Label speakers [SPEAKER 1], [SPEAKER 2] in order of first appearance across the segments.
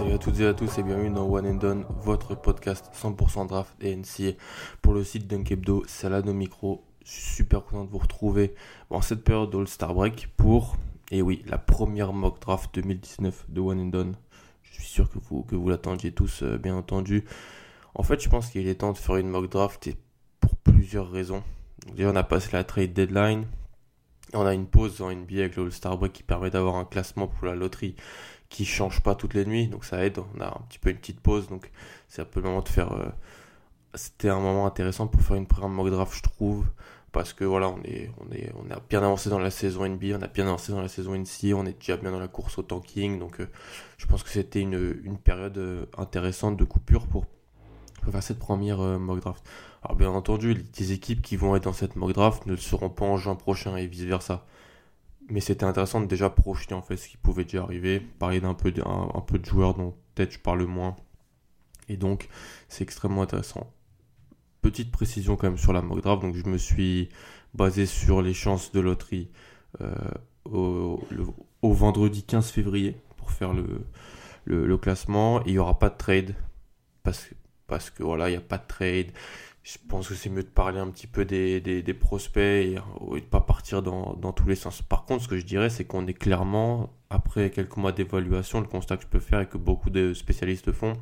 [SPEAKER 1] Salut à toutes et à tous et bienvenue dans One and Done, votre podcast 100% draft et NCA pour le site Dunkebdo. Salade au micro. Je suis super content de vous retrouver en cette période All-Star Break pour, et oui, la première mock draft 2019 de One and Done. Je suis sûr que vous, que vous l'attendiez tous, euh, bien entendu. En fait, je pense qu'il est temps de faire une mock draft et pour plusieurs raisons. Déjà, on a passé la trade deadline. On a une pause en NBA avec le All-Star Break qui permet d'avoir un classement pour la loterie qui change pas toutes les nuits, donc ça aide. On a un petit peu une petite pause, donc c'est un peu le moment de faire. euh, C'était un moment intéressant pour faire une première mock draft, je trouve, parce que voilà, on est, on est, on a bien avancé dans la saison NBA, on a bien avancé dans la saison NCA, on est déjà bien dans la course au tanking, donc euh, je pense que c'était une, période euh, intéressante de coupure pour, faire cette première mock draft. Alors bien entendu, les les équipes qui vont être dans cette mock draft ne le seront pas en juin prochain et vice versa mais c'était intéressant de déjà projeter en fait ce qui pouvait déjà arriver, parler d'un peu un, peu de joueurs dont peut-être je parle moins. Et donc c'est extrêmement intéressant. Petite précision quand même sur la mock draft, donc je me suis basé sur les chances de loterie euh, au, vendredi 15 février pour faire le, classement. Il n'y aura pas de trade parce parce que voilà, il n'y a pas de trade. Je pense que c'est mieux de parler un petit peu des, des, prospects et, et de pas partir dans, dans tous les sens. Par contre, ce que je dirais, c'est qu'on est clairement, après quelques mois d'évaluation, le constat que je peux faire et que beaucoup de spécialistes font,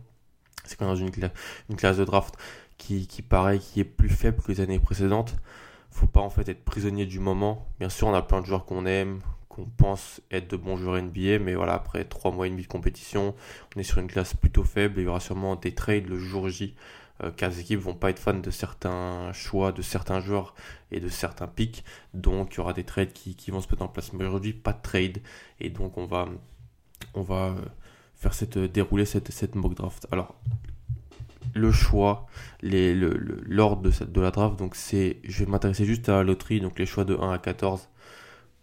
[SPEAKER 1] c'est qu'on est dans une, cla- une classe de draft qui, qui paraît qui est plus faible que les années précédentes. Faut pas en fait être prisonnier du moment. Bien sûr, on a plein de joueurs qu'on aime, qu'on pense être de bons joueurs NBA, mais voilà, après trois mois et demi de compétition, on est sur une classe plutôt faible et il y aura sûrement des trades le jour J euh, car les équipes vont pas être fans de certains choix, de certains joueurs et de certains pics. Donc il y aura des trades qui, vont se mettre en place. Mais aujourd'hui, pas de trade. Et donc on va, euh, faire cette, dérouler cette, mock draft. Alors, le choix, l'ordre de, la draft, donc c'est, je vais m'intéresser juste à la loterie, donc les choix de 1 à 14.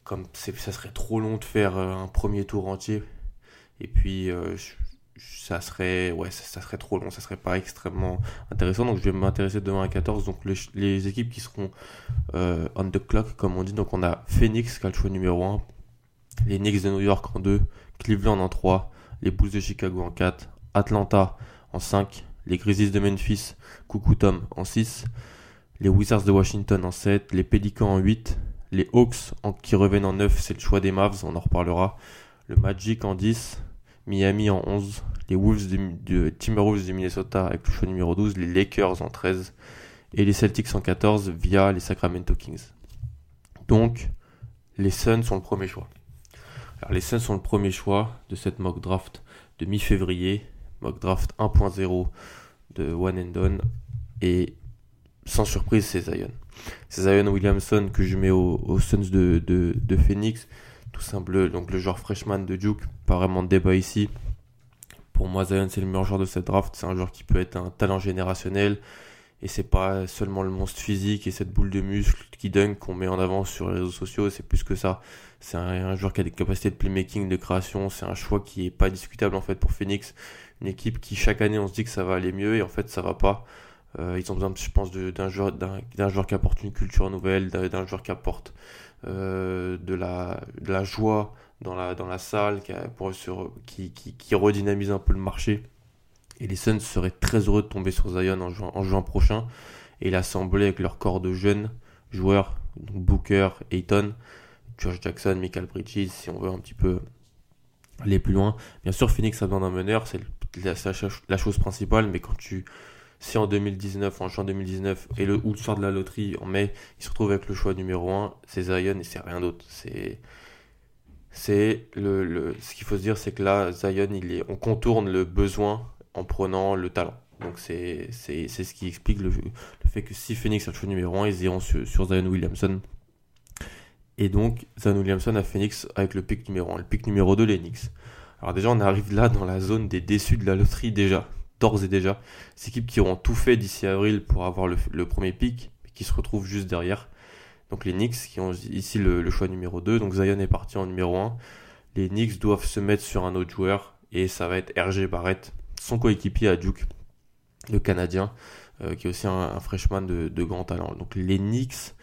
[SPEAKER 1] Comme ça serait trop long de faire euh, un premier tour entier. Et puis, euh, ça serait ouais ça, ça serait trop long ça serait pas extrêmement intéressant. Donc je vais m'intéresser de 1 à 14 donc les, les équipes qui seront euh, on the clock comme on dit. Donc on a Phoenix qui a le choix numéro 1 les Knicks de New York en 2 Cleveland en 3 les Bulls de Chicago en 4 Atlanta en 5 les Grizzlies de Memphis coucou Tom en 6 les Wizards de Washington en 7 les Pelicans en 8 les Hawks en- qui reviennent en 9 c'est le choix des Mavs on en reparlera. Le Magic en 10 Miami en 11, les Wolves de, de Timberwolves de Minnesota avec le choix numéro 12, les Lakers en 13 et les Celtics en 14 via les Sacramento Kings. Donc, les Suns sont le premier choix. Alors, les Suns sont le premier choix de cette mock draft de mi-février, mock draft 1.0 de One and Done et sans surprise, c'est Zion. C'est Zion Williamson que je mets aux, Suns de Phoenix tout simple, donc le joueur freshman de Duke, pas vraiment de débat ici. Pour moi, Zion, c'est le meilleur joueur de cette draft. C'est un joueur qui peut être un talent générationnel. Et c'est pas seulement le monstre physique et cette boule de muscle qui dunk qu'on met en avant sur les réseaux sociaux. C'est plus que ça. C'est un, un joueur qui a des capacités de playmaking, de création. C'est un choix qui est pas discutable en fait pour Phoenix. Une équipe qui chaque année on se dit que ça va aller mieux et en fait ça va pas. Euh, ils ont besoin, je pense, d'un joueur, d'un joueur qui apporte une culture nouvelle, d'un joueur qui apporte euh, de, la, joie dans la, salle, qui, redynamise un peu le marché. Et les Suns seraient très heureux de tomber sur Zion en juin, prochain et l'assembler avec leur corps de jeunes joueurs, Booker, Ayton, Josh Jackson, Michael Bridges, si on veut un petit peu aller plus loin. Bien sûr, Phoenix a besoin d'un meneur, c'est la, la chose principale, mais quand tu si en 2019, en juin 2019, et le, ou le de la loterie, en mai, il se retrouve avec le choix numéro 1, c'est Zion et c'est rien d'autre. C'est, le, le, ce qu'il faut se dire, c'est que là, Zion, il est, on contourne le besoin en prenant le talent. Donc c'est ce qui explique le, fait que si Phoenix a le choix numéro 1, ils iront sur, sur Zion Williamson. Et donc Zion Williamson a Phoenix avec le pick numéro 1. Le pick numéro 2, les Knicks. Alors déjà, on arrive là dans la zone des déçus de la loterie déjà, d'ores et déjà. Ces équipes qui auront tout fait d'ici avril pour avoir le, premier mais qui se retrouvent juste derrière. Donc les Knicks qui ont ici le, le choix numéro 2. Donc Zion est parti en numéro 1. Les Knicks doivent se mettre sur un autre joueur et ça va être RG Barrett, son coéquipier à Duke, le Canadien, euh, qui est aussi un, freshman de, grand talent. Donc les Knicks,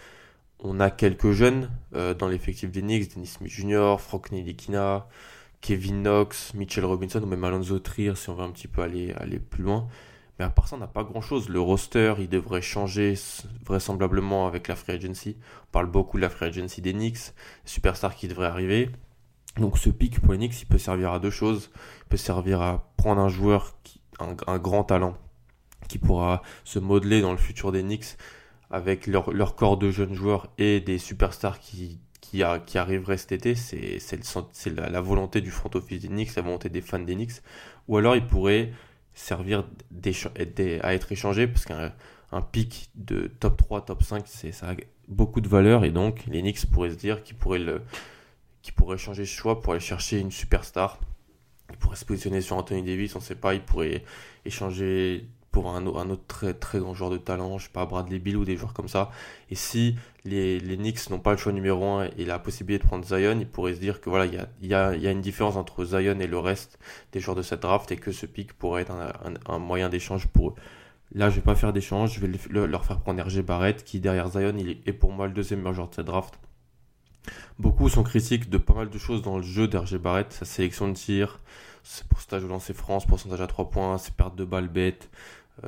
[SPEAKER 1] on a quelques jeunes euh, dans l'effectif des Knicks, Dennis Smith Jr., Frank Nilikina, Kevin Knox, Mitchell Robinson ou même Alonso Trier si on veut un petit peu aller, aller plus loin. Mais à part ça, on n'a pas grand chose. Le roster, il devrait changer vraisemblablement avec la free agency. On parle beaucoup de la free agency des Knicks, superstars qui devraient arriver. Donc ce pic pour les Knicks, il peut servir à deux choses. Il peut servir à prendre un joueur, qui, un, grand talent, qui pourra se modeler dans le futur des Knicks avec leur, leur corps de jeunes joueurs et des superstars qui, qui, a, qui arriveraient cet été. C'est la, la, volonté du front office Knicks, la volonté des fans Knicks. Ou alors il pourrait servir à être échangé parce qu'un un pic de top 3, top 5, ça a beaucoup de valeur et donc les Knicks pourraient se dire qu'ils pourraient le qui pourrait changer ce choix pour aller chercher une superstar. Il pourrait se positionner sur Anthony Davis, on ne sait pas, il pourrait échanger pour un, autre très, très grand joueur de talent, je sais pas, Bradley Bill ou des joueurs comme ça. Et si les, Knicks n'ont pas le choix numéro 1 et la possibilité de prendre Zion, ils pourraient se dire que voilà, il y a, une différence entre Zion et le reste des joueurs de cette draft et que ce pic pourrait être un, moyen d'échange pour eux. Là, je vais pas faire d'échange, je vais leur faire prendre RG Barrett, qui derrière Zion, est pour moi le deuxième meilleur joueur de cette draft. Beaucoup sont critiques de pas mal de choses dans le jeu d'Hergé Barrett, sa sélection de tir, ses pourcentages de lancer France, pourcentage à 3 points, ses pertes de balles bêtes,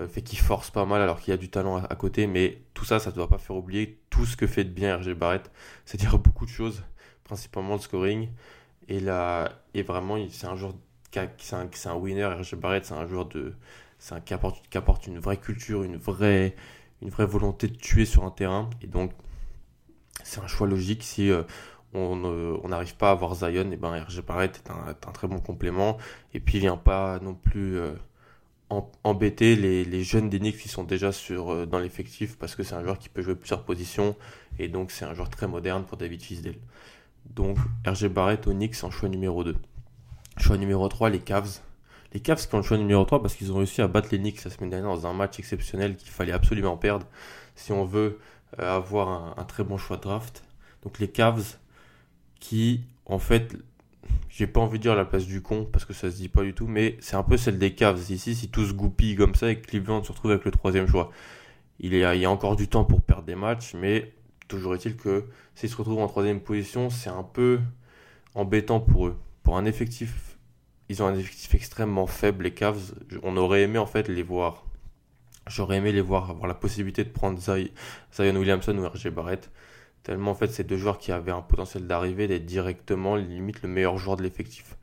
[SPEAKER 1] fait qu'il force pas mal alors qu'il y a du talent à, côté, mais tout ça, ça ne doit pas faire oublier tout ce que fait de bien RG Barrett, c'est-à-dire beaucoup de choses, principalement le scoring, et là, et vraiment, c'est un joueur, c'est un, un, winner, RG Barrett, c'est un joueur de, un, qui apporte, qui apporte une vraie culture, une vraie, une vraie volonté de tuer sur un terrain, et donc c'est un choix logique. Si euh, on n'arrive pas à avoir Zion, et ben RG Barrett est un, très bon complément. Et puis il vient pas non plus euh, embêter les, jeunes d'Enix qui sont déjà sur, euh, dans l'effectif parce que c'est un joueur qui peut jouer plusieurs positions. Et donc c'est un joueur très moderne pour David Fisdale. Donc RG Barrett au en choix numéro 2. Choix numéro 3, les Cavs. Les Cavs qui ont le choix numéro 3 parce qu'ils ont réussi à battre les Knicks la semaine dernière dans un match exceptionnel qu'il fallait absolument perdre si on veut euh, avoir un, très bon choix de draft. Donc les Cavs qui, en fait, j'ai pas envie de dire la place du con parce que ça se dit pas du tout, mais c'est un peu celle des Cavs. Ici, si tout se goupille comme ça et que Cleveland se retrouve avec le troisième choix, il y a, il y a encore du temps pour perdre des matchs, mais toujours est-il que s'ils se retrouvent en troisième position, c'est un peu embêtant pour eux. Pour un effectif, ils ont un effectif extrêmement faible, les Cavs. On aurait aimé en fait les voir J'aurais aimé les voir avoir la possibilité de prendre Zion Williamson ou RG Barrett. Tellement en fait ces deux joueurs qui avaient un potentiel d'arriver d'être directement limite le meilleur joueur de l'effectif.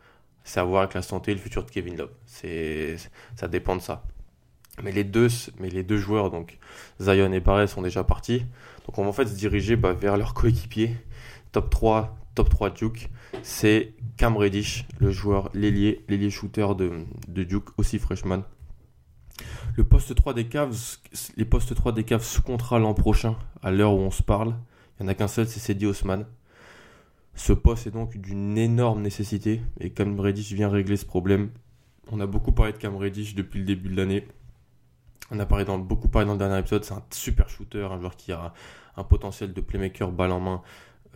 [SPEAKER 1] C'est à voir avec la santé et le futur de Kevin Love. C'est ça dépend de ça. Mais les deux, joueurs donc Zion et Barrett sont déjà partis. Donc on va en fait se diriger bah, vers leur coéquipier. Top 3, top 3 Duke, c'est Cam Reddish, le joueur l'ailier, l'ailier shooter de, de Duke, aussi freshman. Le poste 3 des Cavs, les postes 3 des Cavs sous contrat l'an prochain, à l'heure où on se parle. Il n'y en a qu'un seul, c'est Cedi Osman. Ce poste est donc d'une énorme nécessité et Cam Reddish vient régler ce problème. On a beaucoup parlé de Cam Reddish depuis le début de l'année. On a parlé dans, beaucoup parlé dans le dernier épisode. C'est un super shooter, un joueur qui a un potentiel de playmaker balle en main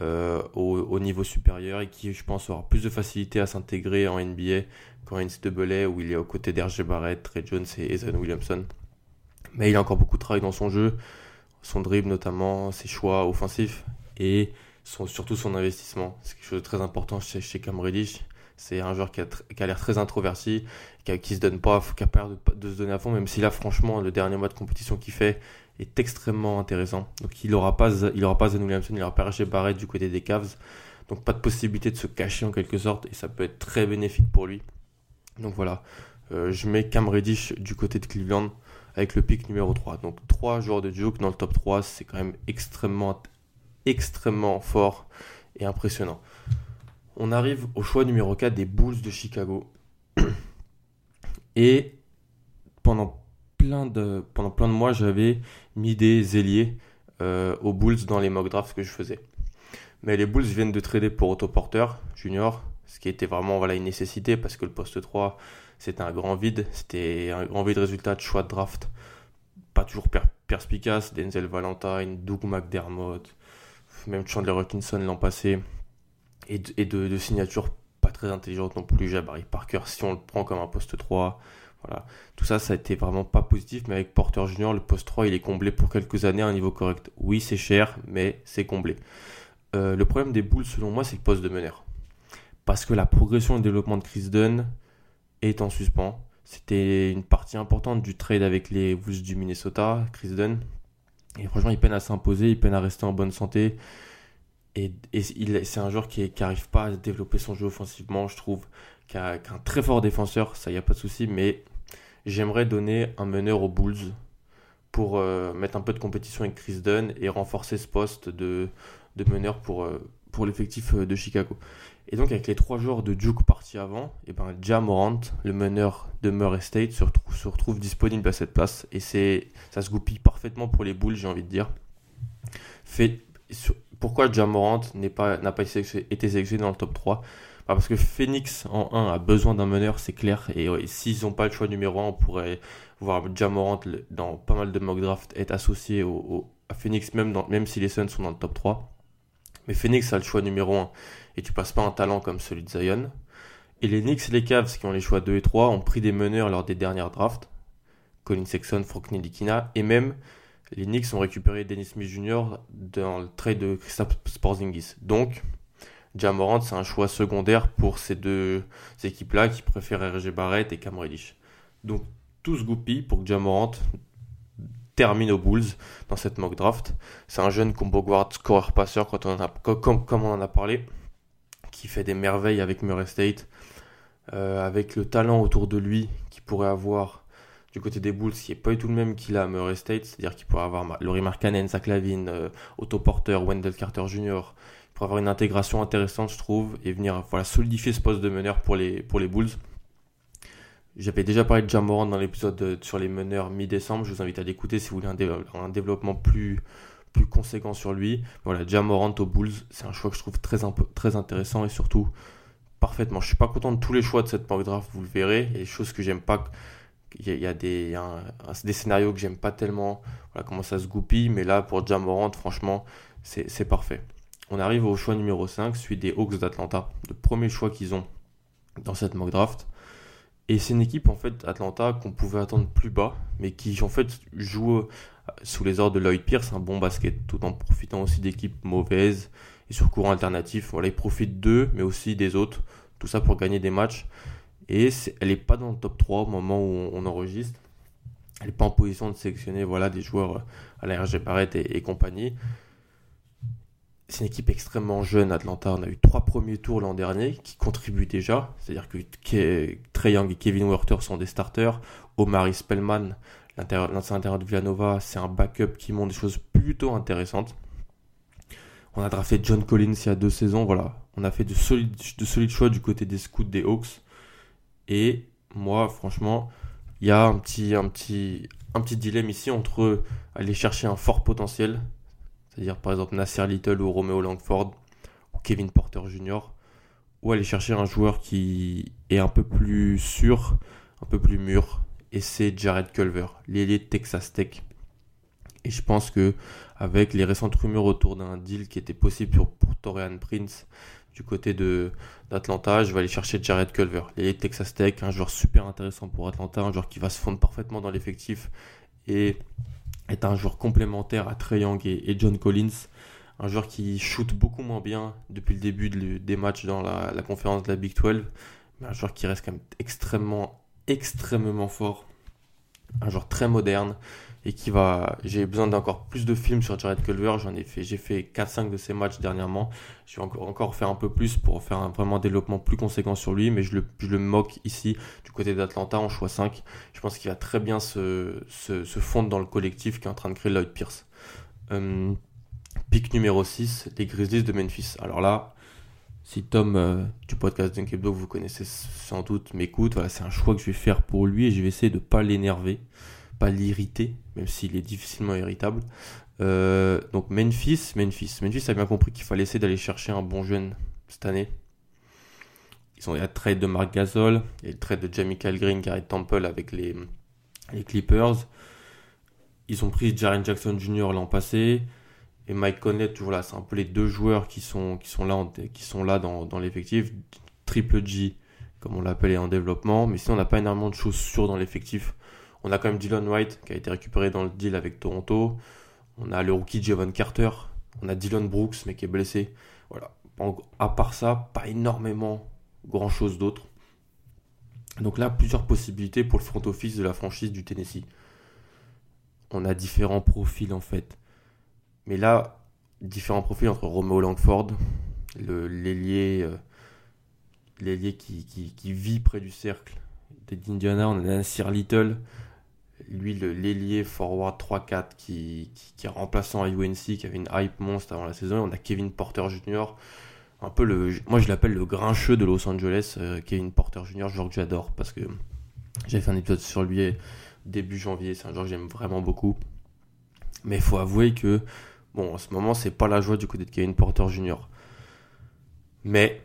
[SPEAKER 1] euh, au, niveau supérieur et qui, je pense, aura plus de facilité à s'intégrer en NBA qu'en NCAA où il est aux côtés d'Hergé Barrett, Trey Jones et Ethan Williamson. Mais il a encore beaucoup de travail dans son jeu, son dribble notamment, ses choix offensifs et surtout son investissement. C'est quelque chose de très important chez, chez. C'est un joueur qui a, qui l'air très introverti, qui, a, se donne pas, qui a peur de, se donner à fond, même si là, franchement, le dernier mois de compétition qu'il fait, est extrêmement intéressant. Donc il n'aura pas, il aura pas Williamson, il aura pas Roger Barrett du côté des Cavs. Donc pas de possibilité de se cacher en quelque sorte et ça peut être très bénéfique pour lui. Donc voilà, euh, je mets Cam Reddish du côté de Cleveland avec le pick numéro 3. Donc 3 joueurs de Duke dans le top 3, c'est quand même extrêmement, extrêmement fort et impressionnant. On arrive au choix numéro 4 des Bulls de Chicago. Et pendant plein de, pendant plein de mois, j'avais mis des ailiers euh, aux Bulls dans les mock drafts que je faisais. Mais les Bulls viennent de trader pour autoporteur junior, ce qui était vraiment une nécessité parce que le poste 3, c'était un grand vide. C'était un grand vide résultat de choix de draft. Pas toujours perspicace. Denzel Valentine, Doug McDermott, même Chandler Hutchinson l'an passé. Et, de, signatures pas très intelligentes non plus. Jabari Parker, si on le prend comme un poste 3. Voilà. Tout ça, ça a été vraiment pas positif, mais avec Porter Junior, le poste 3, il est comblé pour quelques années à un niveau correct. Oui, c'est cher, mais c'est comblé. Euh, le problème des boules, selon moi, c'est le poste de meneur. Parce que la progression et le développement de Chris Dunn est en suspens. C'était une partie importante du trade avec les Wolves du Minnesota, Chris Dunn. Et franchement, il peine à s'imposer, il peine à rester en bonne santé. Et, c'est un joueur qui n'arrive pas à développer son jeu offensivement, je trouve. Qui très fort défenseur, ça y a pas de souci, mais j'aimerais donner un meneur aux Bulls pour euh, mettre un peu de compétition avec Chris Dunn et renforcer ce poste de, meneur pour, euh, l'effectif euh, de Chicago. Et donc avec les trois joueurs de Duke partis avant, et ben Jamorant, le meneur de Murray State, se retrouve, disponible à cette place. Et c'est ça se goupille parfaitement pour les Bulls, j'ai envie de dire. Fait, pourquoi Jamorant n'a pas, été sélectionné dans le top 3 bah, Parce que Phoenix en 1 a besoin d'un meneur, c'est clair. Et s'ils n'ont pas le choix numéro 1, on pourrait voir Jamorant dans pas mal de mock draft être associé à Phoenix, même, même si les Suns sont dans le top 3. Mais Phoenix a le choix numéro 1 et tu passes pas un talent comme celui de Zion. Et les Knicks et les Cavs qui ont les choix 2 et 3 ont pris des meneurs lors des dernières drafts. Colin Sexton, Frank Nilikina et même les Knicks ont récupéré Dennis Smith Jr. dans le trade de Christophe Sporzingis. Donc, Jamorant, c'est un choix secondaire pour ces deux équipes-là qui préfèrent RG Barrett et Cam Reddish. Donc, tout se goupille pour que Jamorant termine aux Bulls dans cette mock draft. C'est un jeune combo guard scorer passeur quand on a, comme, comme on en a parlé, qui fait des merveilles avec Murray State, euh, avec le talent autour de lui qu'il pourrait avoir du côté des Bulls, qui n'est pas du tout le même qu'il a à Murray State, c'est-à-dire qu'il pourrait avoir Laurie Markkanen, Zach Lavine, euh, Otto Porter, Wendell Carter Jr., pourrait avoir une intégration intéressante, je trouve, et venir voilà, solidifier ce poste de meneur pour les, pour les Bulls. J'avais déjà parlé de Jamorant dans l'épisode sur les meneurs mi-décembre. Je vous invite à l'écouter si vous voulez un, développement plus, plus conséquent sur lui. Voilà, Jamorant aux Bulls, c'est un choix que je trouve très, très intéressant et surtout parfaitement. Je suis pas content de tous les choix de cette mock draft, vous le verrez. Il y choses que j'aime pas. Il y a, des, scénarios que j'aime pas tellement. Voilà comment ça se goupille. Mais là, pour Jamorant, franchement, c'est parfait. On arrive au choix numéro 5, celui des Hawks d'Atlanta. Le premier choix qu'ils ont dans cette mock draft. Et c'est une équipe en fait Atlanta qu'on pouvait attendre plus bas, mais qui en fait joue sous les ordres de Lloyd Pierce un bon basket, tout en profitant aussi d'équipes mauvaises et sur courant alternatif. Voilà, ils profitent d'eux, mais aussi des autres. Tout ça pour gagner des matchs. Et elle n'est pas dans le top 3 au moment où on, enregistre. Elle n'est pas en position de sélectionner voilà, des joueurs à la RG Barrett et compagnie c'est une équipe extrêmement jeune, Atlanta. On a eu trois premiers tours l'an dernier qui contribuent déjà. C'est-à-dire que Trey Young et Kevin Werther sont des starters. Omari Spellman, l'ancien intérieur de Villanova, c'est un backup qui montre des choses plutôt intéressantes. On a drafté John Collins il y a deux saisons. Voilà. On a fait de solides, de solides choix du côté des scouts des Hawks. Et moi, franchement, il y a un petit, un, petit, un petit dilemme ici entre aller chercher un fort potentiel c'est-à-dire par exemple Nasser Little ou Romeo Langford ou Kevin Porter Jr. ou aller chercher un joueur qui est un peu plus sûr, un peu plus mûr et c'est Jared Culver, l'ailier de Texas Tech. Et je pense que avec les récentes rumeurs autour d'un deal qui était possible pour, Torian Prince du côté de d'Atlanta, je vais aller chercher Jared Culver, l'ailier de Texas Tech, un joueur super intéressant pour Atlanta, un joueur qui va se fondre parfaitement dans l'effectif et est un joueur complémentaire à Trey Young et, John Collins. Un joueur qui shoot beaucoup moins bien depuis le début des matchs dans la, conférence de la Big 12. Mais un joueur qui reste quand même extrêmement, extrêmement fort. Un joueur très moderne et qui va. J'ai besoin d'encore plus de films sur Jared Culver. J'en ai fait, j'ai fait 4-5 de ses matchs dernièrement. Je vais encore, encore faire un peu plus pour faire un vraiment développement plus conséquent sur lui, mais je le, je le moque ici du côté d'Atlanta en choix 5. Je pense qu'il va très bien se, se, fondre dans le collectif qui est en train de créer Lloyd Pierce. Euh, pick numéro 6, les Grizzlies de Memphis. Alors là, si Tom euh, du podcast Dunkebdo, vous connaissez sans doute, m'écoute, voilà, c'est un choix que je vais faire pour lui et je vais essayer de ne pas l'énerver pas l'irriter, même s'il est difficilement irritable. Euh, donc Memphis, Memphis, Memphis a bien compris qu'il fallait essayer d'aller chercher un bon jeune cette année. Ils ont, il y a le trade de Mark Gasol, il y a le trade de Jamie Green, Gary Temple avec les, les Clippers. Ils ont pris Jaren Jackson Jr. l'an passé et Mike Conley toujours là. C'est un peu les deux joueurs qui sont, qui sont là, qui sont là dans, dans l'effectif. Triple G, comme on l'appelle, en développement. Mais sinon, on n'a pas énormément de choses sûres dans l'effectif. On a quand même Dylan White qui a été récupéré dans le deal avec Toronto. On a le rookie Javon Carter. On a Dylan Brooks, mais qui est blessé. Voilà. À part ça, pas énormément grand chose d'autre. Donc là, plusieurs possibilités pour le front office de la franchise du Tennessee. On a différents profils en fait. Mais là, différents profils entre Romeo Langford, l'ailier euh, qui, qui, vit près du cercle d'Indiana. On a Nasir Little, lui, l'ailier forward 3-4 qui, qui, est remplaçant à UNC, qui avait une hype monstre avant la saison. on a Kevin Porter Jr., un peu le. Moi, je l'appelle le grincheux de Los Angeles, euh, Kevin Porter Jr., joueur que j'adore parce que j'avais fait un épisode sur lui début janvier. C'est un joueur que j'aime vraiment beaucoup. Mais il faut avouer que, bon, en ce moment, c'est pas la joie du côté de Kevin Porter Jr. Mais,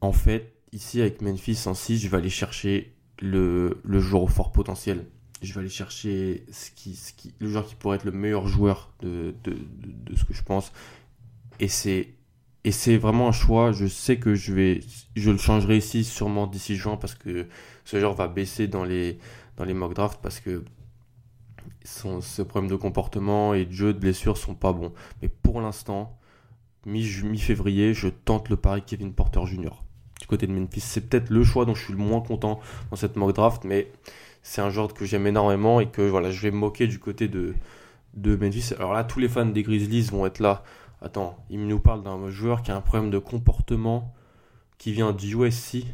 [SPEAKER 1] en fait, ici, avec Memphis en 6, je vais aller chercher le, le joueur au fort potentiel je vais aller chercher le joueur qui pourrait être le meilleur joueur de, ce que je pense. Et c'est, vraiment un choix. Je sais que je vais, je le changerai ici sûrement d'ici juin parce que ce joueur va baisser dans les, dans les mock drafts parce que son, ce problème de comportement et de jeu de blessure sont pas bons. Mais pour l'instant, mi-février, je tente le pari Kevin Porter Jr. du côté de Memphis. C'est peut-être le choix dont je suis le moins content dans cette mock draft, mais c'est un genre que j'aime énormément et que voilà, je vais moquer du côté de, de Memphis. Alors là, tous les fans des Grizzlies vont être là. Attends, il nous parle d'un joueur qui a un problème de comportement qui vient du USC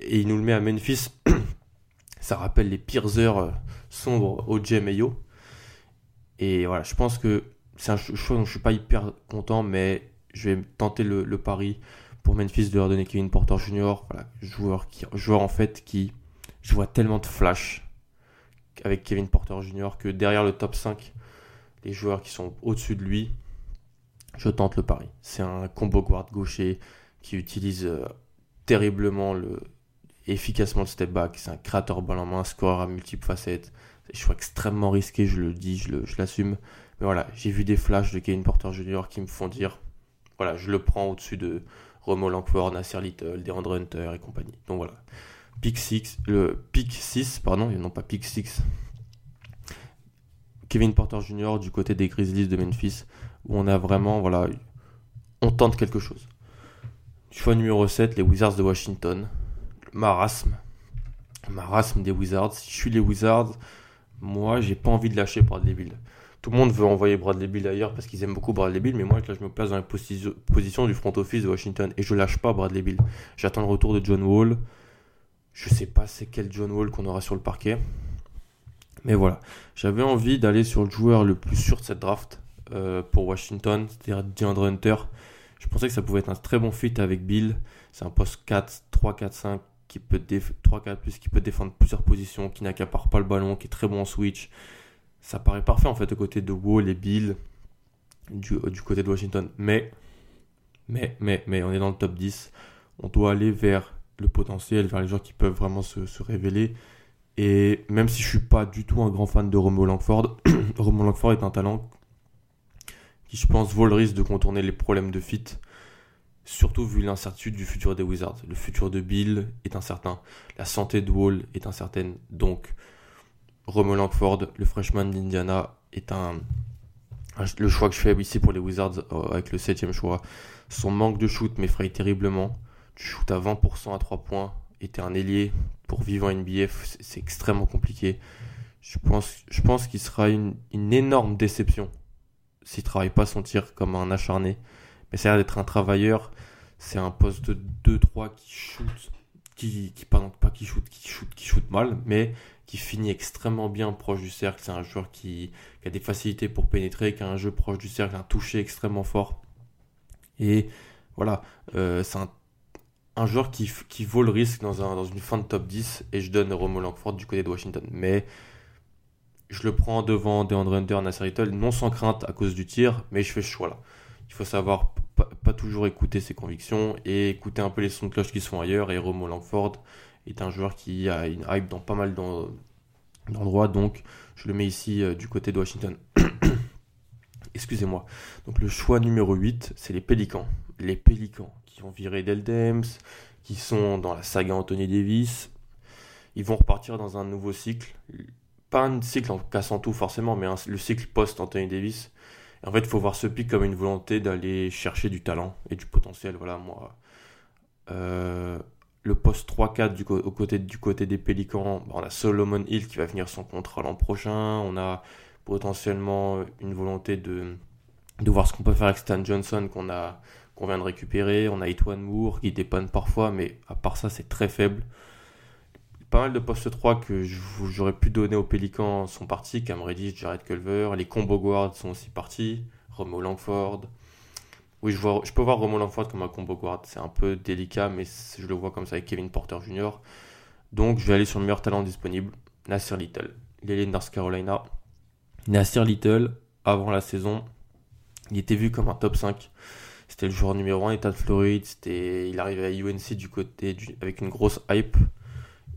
[SPEAKER 1] et il nous le met à Memphis. Ça rappelle les pires heures euh, sombres au Mayo. Et voilà, je pense que c'est un choix dont je suis pas hyper content, mais je vais tenter le, pari pour Memphis de leur donner Kevin Porter Jr. Voilà, joueur en fait qui je vois tellement de flash avec Kevin Porter Jr. que derrière le top 5, les joueurs qui sont au-dessus de lui, je tente le pari. C'est un combo guard gaucher qui utilise euh, terriblement le, efficacement le step back. C'est un créateur ball en main, scoreur à multiples facettes. Je suis extrêmement risqué, je le dis, je l'assume. Mais voilà, j'ai vu des flashs de Kevin Porter Jr. qui me font dire voilà, je le prends au-dessus de Romo Langford, Nasser Little, DeAndre Hunter et compagnie. Donc voilà pick 6, le pick 6, pardon, non pas pick 6. Kevin Porter Jr. du côté des Grizzlies de Memphis, où on a vraiment, voilà, on tente quelque chose. Choix numéro 7, les Wizards de Washington. Marasme. Marasme des Wizards. Si je suis les Wizards, moi, j'ai pas envie de lâcher Bradley Bill. Tout le monde veut envoyer Bradley Bill ailleurs parce qu'ils aiment beaucoup Bradley Bill, mais moi, là, je me place dans la position du front office de Washington et je lâche pas Bradley Bill. J'attends le retour de John Wall. Je sais pas c'est quel John Wall qu'on aura sur le parquet. Mais voilà, j'avais envie d'aller sur le joueur le plus sûr de cette draft euh, pour Washington, c'est-à-dire DeAndre Hunter. Je pensais que ça pouvait être un très bon fit avec Bill. C'est un poste 4, 3, 4, 5 qui peut 3, 4 plus, qui peut défendre plusieurs positions, qui n'accapare pas le ballon, qui est très bon en switch. Ça paraît parfait en fait aux côtés de Wall et Bill du, du côté de Washington. Mais, mais, mais, mais on est dans le top 10. On doit aller vers le potentiel, vers les gens qui peuvent vraiment se, révéler. Et même si je suis pas du tout un grand fan de Romo Langford, Romo Langford est un talent qui, je pense, vaut le risque de contourner les problèmes de fit, surtout vu l'incertitude du futur des Wizards. Le futur de Bill est incertain, la santé de Wall est incertaine, donc Romo Langford, le freshman d'Indiana, est un, le choix que je fais ici pour les Wizards euh, avec le septième choix. Son manque de shoot m'effraie terriblement tu shootes à 20% à 3 points et t'es un ailier pour vivre en NBA, c'est extrêmement compliqué. Je pense, je pense qu'il sera une, énorme déception s'il travaille pas son tir comme un acharné. Mais ça a l'air d'être un travailleur. C'est un poste de 2-3 qui shoot, qui, qui, pardon, pas qui shoot, qui shoot, qui shoot mal, mais qui finit extrêmement bien proche du cercle. C'est un joueur qui, a des facilités pour pénétrer, qui a un jeu proche du cercle, un toucher extrêmement fort. Et voilà, euh, c'est un un joueur qui, qui, vaut le risque dans, un, dans une fin de top 10 et je donne Romo Langford du côté de Washington. Mais je le prends devant DeAndre Hunter, Nasser Little, non sans crainte à cause du tir, mais je fais ce choix-là. Il faut savoir pas, toujours écouter ses convictions et écouter un peu les sons de cloche qui sont ailleurs. Et Romo Langford est un joueur qui a une hype dans pas mal d'endroits, donc je le mets ici euh, du côté de Washington. Excusez-moi. Donc le choix numéro 8, c'est les Pélicans. Les Pélicans qui ont viré Deldems, qui sont dans la saga Anthony Davis. Ils vont repartir dans un nouveau cycle. Pas un cycle en cassant tout forcément, mais le cycle post-Anthony Davis. En fait, il faut voir ce pic comme une volonté d'aller chercher du talent et du potentiel. Voilà, moi. Euh, le poste 3-4 du, côté, du côté des Pélicans, bah, on a Solomon Hill qui va venir son contrat l'an prochain. On a potentiellement une volonté de, voir ce qu'on peut faire avec Stan Johnson qu'on a vient de récupérer. On a Etwan Moore qui dépanne parfois, mais à part ça, c'est très faible. Pas mal de postes 3 que j'aurais pu donner aux Pélicans sont partis. Cam Reddish, Jared Culver. Les combo guards sont aussi partis. Romo Langford. Oui, je, peux voir Romo Langford comme un combo guard. C'est un peu délicat, mais je le vois comme ça avec Kevin Porter Jr. Donc, je vais aller sur le meilleur talent disponible. Nasir Little. Il North Carolina. Nasir Little, avant la saison, il était vu comme un top 5. C'était le joueur numéro 1 État de Floride. il arrivait à UNC du côté avec une grosse hype.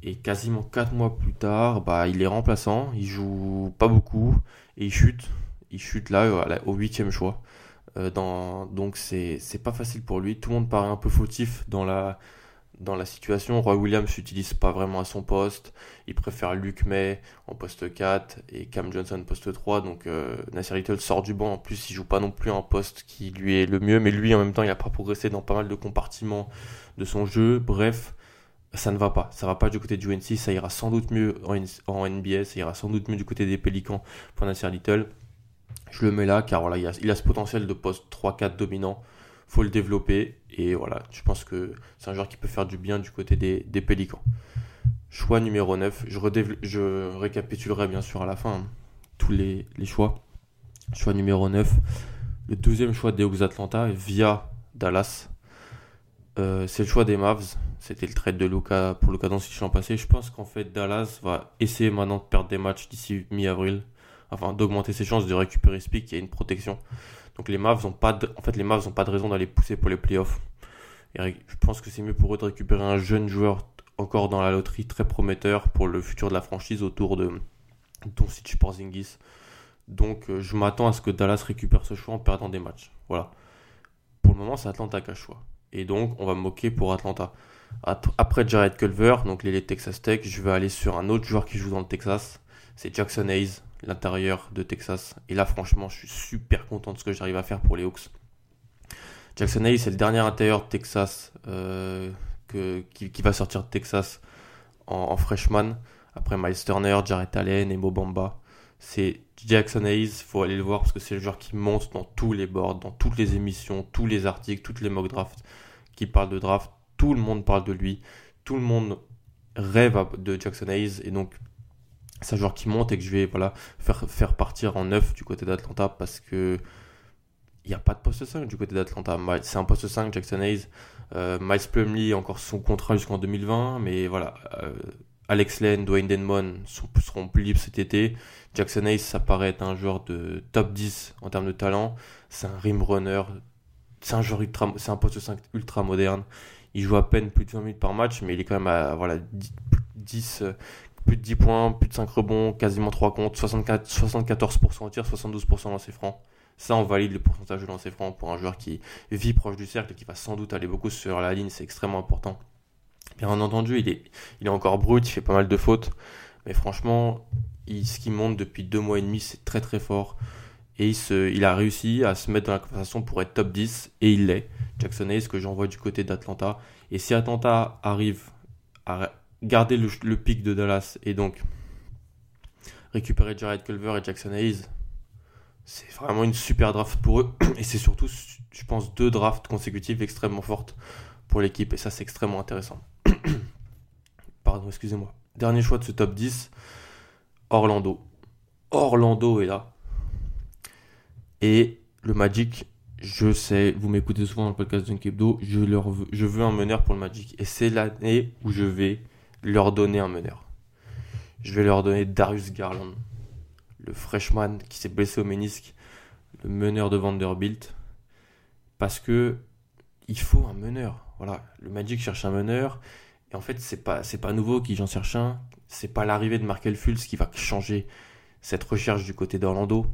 [SPEAKER 1] Et quasiment 4 mois plus tard, bah, il est remplaçant. Il joue pas beaucoup. Et il chute. Il chute là au 8 choix. Euh, donc c'est pas facile pour lui. Tout le monde paraît un peu fautif dans la, dans la situation. Roy Williams s'utilise pas vraiment à son poste. Il préfère Luke May en poste 4 et Cam Johnson poste 3. Donc euh, Nasser Little sort du banc. En plus, il joue pas non plus un poste qui lui est le mieux. Mais lui, en même temps, il a pas progressé dans pas mal de compartiments de son jeu. Bref, ça ne va pas. Ça va pas du côté du UNC. Ça ira sans doute mieux en, en NBA. Ça ira sans doute mieux du côté des Pélicans pour Nasser Little. Je le mets là car voilà, il a, il a ce potentiel de poste 3-4 dominant faut le développer. Et voilà, je pense que c'est un joueur qui peut faire du bien du côté des, des. Choix numéro 9. Je, je récapitulerai bien sûr à la fin hein, tous les, les, choix. Choix numéro 9. Le deuxième choix des Hawks Atlanta via Dallas. Euh, c'est le choix des Mavs. C'était le trade de Luca pour Luca Doncic l'an passé. Je pense qu'en fait Dallas va essayer maintenant de perdre des matchs d'ici mi-avril. Enfin, d'augmenter ses chances de récupérer ce a une protection. Donc les Mavs ont pas de, ont pas de raison d'aller pousser pour les playoffs. Et je pense que c'est mieux pour eux de récupérer un jeune joueur encore dans la loterie très prometteur pour le futur de la franchise autour de Doncic Porzingis. Donc euh, je m'attends à ce que Dallas récupère ce choix en perdant des matchs. Voilà. Pour le moment, c'est Atlanta qui a choix. Et donc on va moquer pour Atlanta. Après Jared Culver, donc les Texas Tech, je vais aller sur un autre joueur qui joue dans le Texas. C'est Jackson Hayes, l'intérieur de Texas. Et là, franchement, je suis super content de ce que j'arrive à faire pour les Hawks. Jackson Hayes, c'est le dernier intérieur de Texas euh, qui, va sortir de Texas en, freshman. Après Miles Turner, Jarrett Allen et Mobamba. C'est Jackson Hayes, il faut aller le voir parce que c'est le joueur qui monte dans tous les boards, dans toutes les émissions, tous les articles, toutes les mock drafts qui parlent de draft. Tout le monde parle de lui. Tout le monde rêve de Jackson Hayes. Et donc, c'est un joueur qui monte et que je vais voilà, faire, partir en neuf du côté d'Atlanta parce que il n'y a pas de poste 5 du côté d'Atlanta. C'est un poste 5, Jackson Hayes. Euh, Miles Plumlee, encore son contrat jusqu'en 2020, mais voilà. Euh, Alex Len, Dwayne Denmon seront plus libres cet été. Jackson Hayes, ça paraît être un joueur de top 10 en termes de talent. C'est un rim runner. C'est un ultra, c'est un poste 5 ultra moderne. Il joue à peine plus de 20 minutes par match, mais il est quand même à voilà, 10, plus de 10 points, plus de 5 rebonds, quasiment 3 comptes, 64, 74% au tir, 72% lancé franc. Ça, on valide le pourcentage de lancer franc pour un joueur qui vit proche du cercle et qui va sans doute aller beaucoup sur la ligne, c'est extrêmement important. Bien entendu, il est, il est encore brut, il fait pas mal de fautes, mais franchement, ce qu'il monte depuis 2 mois et demi, c'est très très fort. Et il, a réussi à se mettre dans la conversation pour être top 10, et il l'est. Jackson Hayes, que j'envoie du côté d'Atlanta. Et si Atlanta arrive à garder le, pic de Dallas et donc récupérer Jared Culver et Jackson Hayes, c'est vraiment une super draft pour eux. Et c'est surtout, je pense, deux drafts consécutives extrêmement fortes pour l'équipe. Et ça, c'est extrêmement intéressant. Pardon, excusez-moi. Dernier choix de ce top 10, Orlando. Orlando est là. Et le Magic, je sais, vous m'écoutez souvent dans le podcast d'Unkebdo, je, leur je veux un meneur pour le Magic. Et c'est l'année où je vais leur donner un meneur. Je vais leur donner Darius Garland. le freshman qui s'est blessé au ménisque, le meneur de Vanderbilt. Parce que il faut un meneur. Voilà, le Magic cherche un meneur. Et en fait, c'est pas, c'est pas nouveau qu'ils en cherchent un. C'est pas l'arrivée de Markel Fultz qui va changer cette recherche du côté d'Orlando.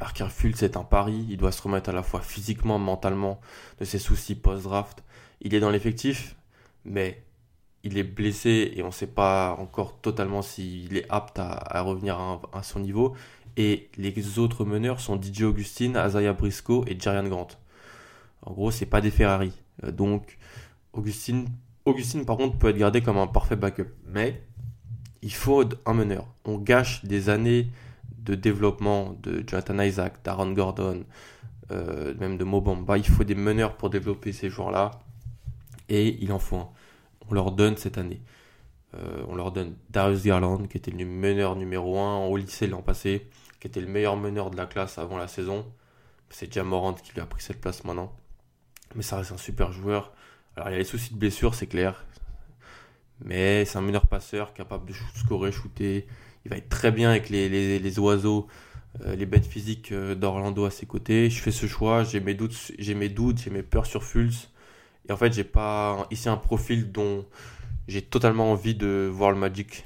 [SPEAKER 1] Markel Fultz est un pari. Il doit se remettre à la fois physiquement, mentalement de ses soucis post-draft. Il est dans l'effectif, mais il est blessé et on ne sait pas encore totalement s'il est apte à, revenir à, son niveau. Et les autres meneurs sont DJ Augustine, Azaya Briscoe et Jarian Grant. En gros, c'est pas des Ferrari. Euh, donc, Augustine, Augustine, par contre, peut être gardé comme un parfait backup. Mais il faut un meneur. On gâche des années de développement de Jonathan Isaac, d'Aaron Gordon, euh, même de Mobamba. Il faut des meneurs pour développer ces joueurs-là. Et il en faut un. On leur donne cette année. Euh, on leur donne Darius Garland, qui était le meneur numéro 1 au lycée l'an passé, qui était le meilleur meneur de la classe avant la saison. C'est Jamorant qui lui a pris cette place maintenant mais ça reste un super joueur. Alors il y a les soucis de blessure, c'est clair. Mais c'est un meneur passeur, capable de scorer, shooter. Il va être très bien avec les, oiseaux, euh, les bêtes physiques euh, d'Orlando à ses côtés. Je fais ce choix, j'ai mes doutes, j'ai mes doutes, j'ai mes peurs sur Fulz. Et en fait, j'ai pas ici un profil dont j'ai totalement envie de voir le Magic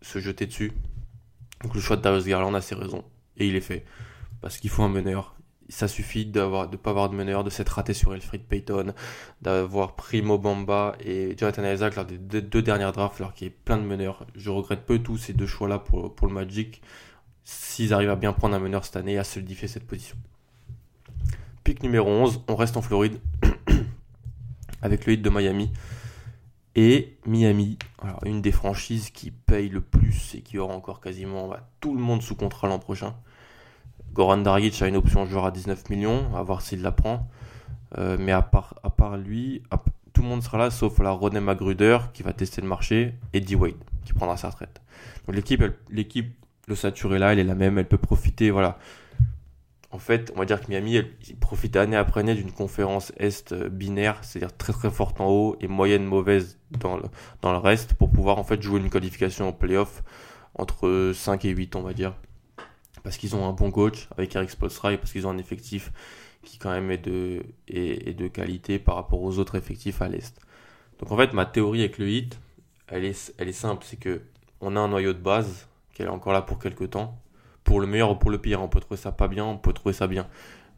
[SPEAKER 1] se jeter dessus. Donc le choix de Darius Garland a ses raisons. Et il est fait. Parce qu'il faut un meneur ça suffit d'avoir de pas avoir de meneur, de s'être raté sur Elfrid Payton, d'avoir pris Mobamba et Jonathan Isaac lors des deux, dernières drafts, alors qu'il y a plein de meneurs. Je regrette peu tous ces deux choix-là pour, le Magic, s'ils arrivent à bien prendre un meneur cette année, à solidifier cette position. Pick numéro 11, on reste en Floride, avec le hit de Miami. Et Miami, une des franchises qui paye le plus et qui aura encore quasiment bah, tout le monde sous contrat l'an prochain. Goran Dragic a une option joueur à 19 millions, à voir s'il la prend. Euh, mais à part, lui, tout le monde sera là sauf la René Magruder qui va tester le marché et D-Wade qui prendra sa retraite. L'équipe, le sature est là, elle est la même, elle peut profiter, voilà. En fait, on va dire que Miami, elle, profite année après année d'une conférence Est euh, binaire, c'est-à-dire très très forte en haut et moyenne mauvaise dans le, dans le reste pour pouvoir en fait jouer une qualification en playoff entre 5 et 8, on va dire parce qu'ils ont un bon coach avec Eric Spoelstra et parce qu'ils ont un effectif qui quand même est de, qualité par rapport aux autres effectifs à l'Est. Donc en fait, ma théorie avec le hit, elle est, elle est simple, c'est que on a un noyau de base qui est encore là pour quelques temps. Pour le meilleur ou pour le pire, on peut trouver ça pas bien, on peut trouver ça bien.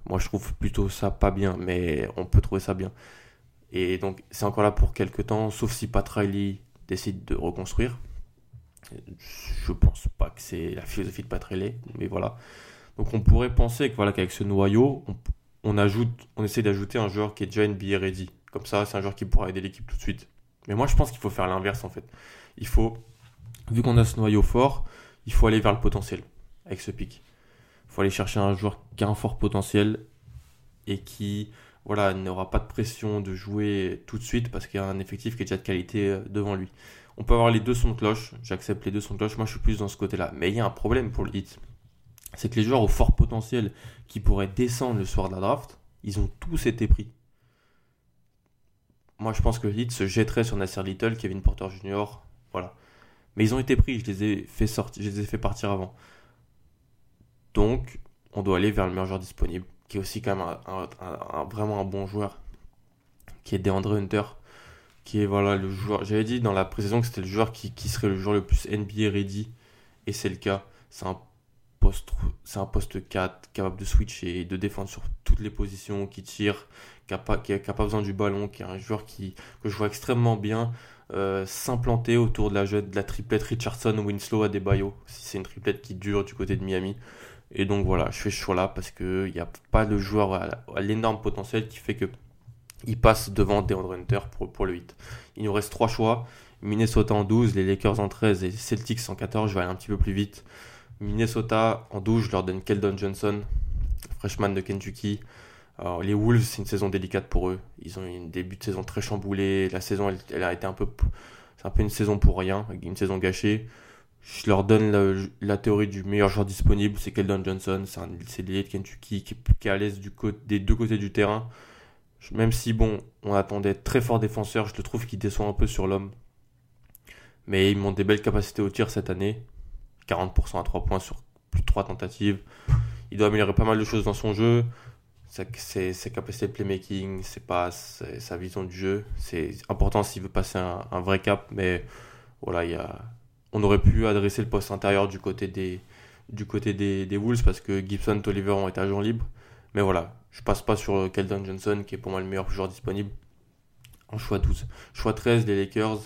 [SPEAKER 1] Moi, je trouve plutôt ça pas bien, mais on peut trouver ça bien. Et donc, c'est encore là pour quelques temps, sauf si Pat Riley décide de reconstruire. Je pense pas que c'est la philosophie de Patrelli, mais voilà. Donc on pourrait penser que voilà qu'avec ce noyau, on, ajoute, on essaie d'ajouter un joueur qui est déjà NBA ready. Comme ça, c'est un joueur qui pourra aider l'équipe tout de suite. Mais moi, je pense qu'il faut faire l'inverse en fait. Il faut, vu qu'on a ce noyau fort, il faut aller vers le potentiel avec ce pic. Il faut aller chercher un joueur qui a un fort potentiel et qui voilà, n'aura pas de pression de jouer tout de suite parce qu'il y a un effectif qui est déjà de qualité euh, devant lui. On peut avoir les deux sons de cloche, j'accepte les deux sons de cloche, moi je suis plus dans ce côté-là. Mais il y a un problème pour le hit. C'est que les joueurs au fort potentiel qui pourraient descendre le soir de la draft, ils ont tous été pris. Moi je pense que le hit se jetterait sur Nasser Little, Kevin Porter Jr., voilà. Mais ils ont été pris, je les ai fait sortir, je les ai fait partir avant. Donc, on doit aller vers le meilleur joueur disponible, qui est aussi quand même un, vraiment un bon joueur, qui est DeAndre Hunter qui est voilà le joueur. J'avais dit dans la précision que c'était le joueur qui, serait le joueur le plus NBA ready, et c'est le cas. C'est un poste, c'est un poste 4 capable de switcher, de défendre sur toutes les positions, qui tire, qui n'a pas, besoin du ballon, qui est un joueur qui que je vois extrêmement bien euh, s'implanter autour de la de la triplette Richardson, Winslow, Adebayo. Si c'est une triplette qui dure du côté de Miami. Et donc voilà, je fais ce choix-là parce qu'il n'y a pas de joueur à l'énorme potentiel qui fait que il passe devant DeAndre Hunter pour, le 8. Il nous reste 3 choix. Minnesota en 12, les Lakers en 13 et Celtics en 14. Je vais aller un petit peu plus vite. Minnesota en 12, je leur donne Keldon Johnson, freshman de Kentucky. Les Wolves, c'est une saison délicate pour eux. Ils ont eu un début de saison très chamboulé. La saison, elle, a été un peu. C'est un peu une saison pour rien, une saison gâchée. Je leur donne la, théorie du meilleur joueur disponible, c'est Keldon Johnson. C'est l'élite de Kentucky qui, est à l'aise des deux côtés du terrain. Même si, bon, on attendait très fort défenseur, je le trouve qu'il déçoit un peu sur l'homme. Mais ils montrent des belles capacités au tir cette année. 40% à 3 points sur plus de 3 tentatives. Il doit améliorer pas mal de choses dans son jeu. Ses, ses capacités de playmaking, ses passes, sa vision du jeu. C'est important s'il veut passer un, vrai cap, mais voilà, on aurait pu adresser le poste intérieur du côté des, du Wolves parce que Gibson et Oliver ont été agents libres. Mais voilà, je passe pas sur Keldon Johnson qui est pour moi le meilleur joueur disponible en choix 12. Choix 13, les Lakers,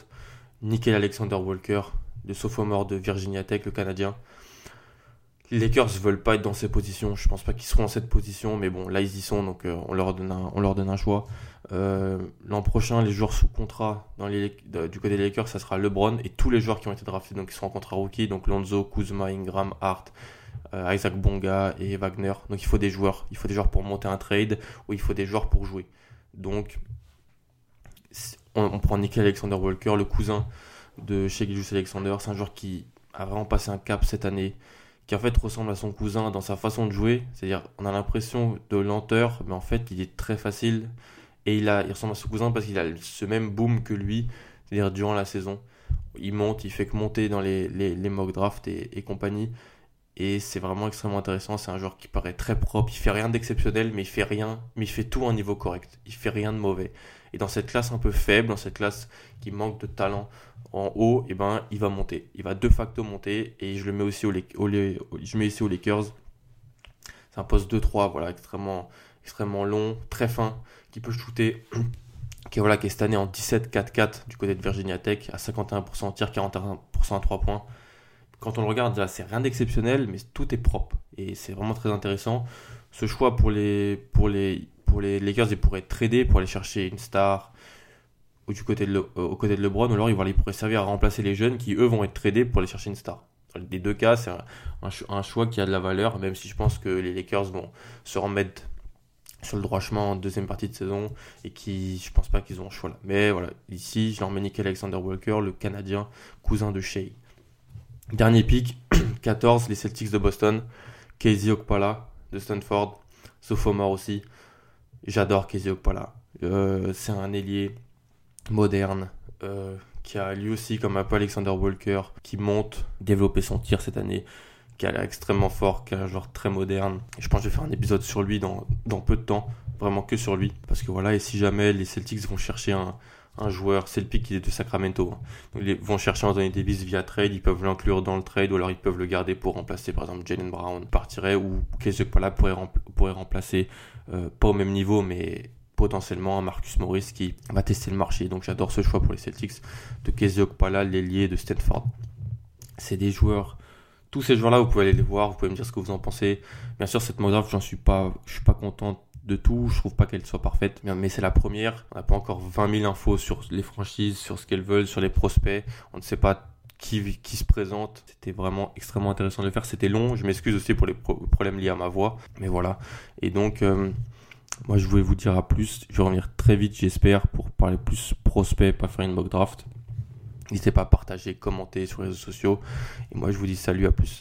[SPEAKER 1] Nickel Alexander Walker, le sophomore de Virginia Tech, le Canadien. Les Lakers veulent pas être dans ces positions. Je pense pas qu'ils seront dans cette position, mais bon, là ils y sont, donc euh, on, leur donne un, choix. Euh, l'an prochain, les joueurs sous contrat du côté des Lakers, ça sera LeBron et tous les joueurs qui ont été draftés, donc ils seront en contrat rookie, donc Lonzo, Kuzma, Ingram, Hart, euh, Isaac Bonga et Wagner. Donc il faut des joueurs, il faut des joueurs pour monter un trade ou il faut des joueurs pour jouer. Donc on, prend Nickel Alexander Walker, le cousin de Shea Alexander. C'est un joueur qui a vraiment passé un cap cette année, qui en fait ressemble à son cousin dans sa façon de jouer. C'est-à-dire, on a l'impression de lenteur, mais en fait, il est très facile. Et il, a, il ressemble à son cousin parce qu'il a ce même boom que lui, c'est-à-dire durant la saison. Il monte, il fait que monter dans les, mock drafts et, compagnie. Et c'est vraiment extrêmement intéressant. C'est un joueur qui paraît très propre. Il fait rien d'exceptionnel, mais il fait rien, mais il fait tout à un niveau correct. Il fait rien de mauvais. Et dans cette classe un peu faible, dans cette classe qui manque de talent en haut, eh ben, il va monter. Il va de facto monter. Et je le mets aussi au, je mets ici Lakers. C'est un poste 2-3, voilà, extrêmement, extrêmement long, très fin, qui peut shooter. qui, voilà, qui est cette année en 17-4-4 du côté de Virginia Tech, à 51% en tir, 41% à 3 points. Quand on le regarde, c'est rien d'exceptionnel, mais tout est propre. Et c'est vraiment très intéressant. Ce choix pour les, pour les pour les Lakers, ils pourraient trader pour aller chercher une star du côté de le, euh, au côté de LeBron, ou alors ils, pourraient servir à remplacer les jeunes qui, eux, vont être tradés pour aller chercher une star. Dans les deux cas, c'est un, choix qui a de la valeur, même si je pense que les Lakers vont se remettre sur le droit chemin en deuxième partie de saison et qui, je pense pas qu'ils ont un choix là. Mais voilà, ici, je leur mets Nickel Alexander Walker, le Canadien, cousin de Shea. Dernier pick, 14, les Celtics de Boston, Casey Okpala de Stanford, sophomore aussi. J'adore Casey Okpala. Euh, c'est un ailier moderne euh, qui a lui aussi, comme un peu Alexander Walker, qui monte, développer son tir cette année, qui a l'air extrêmement fort, qui a un joueur très moderne. Je pense que je vais faire un épisode sur lui dans, dans peu de temps, vraiment que sur lui. Parce que voilà, et si jamais les Celtics vont chercher un, un joueur, c'est qui est de Sacramento. Ils vont chercher Anthony Davis via trade, ils peuvent l'inclure dans le trade ou alors ils peuvent le garder pour remplacer par exemple Jalen Brown partirait ou Casey Okpala pourrait, remplacer euh, pas au même niveau, mais potentiellement un Marcus Morris qui va tester le marché. Donc j'adore ce choix pour les Celtics de Casey Okpala, l'ailier de Stanford. C'est des joueurs, tous ces joueurs-là, vous pouvez aller les voir, vous pouvez me dire ce que vous en pensez. Bien sûr, cette mock j'en suis pas, je suis pas content de tout, je trouve pas qu'elle soit parfaite, mais c'est la première. On n'a pas encore 20 000 infos sur les franchises, sur ce qu'elles veulent, sur les prospects. On ne sait pas qui, se présente. C'était vraiment extrêmement intéressant de le faire. C'était long. Je m'excuse aussi pour les problèmes liés à ma voix. Mais voilà. Et donc, euh, moi, je voulais vous dire à plus. Je vais revenir très vite, j'espère, pour parler plus prospect, pas faire une mock draft. N'hésitez pas à partager, commenter sur les réseaux sociaux. Et moi, je vous dis salut, à plus.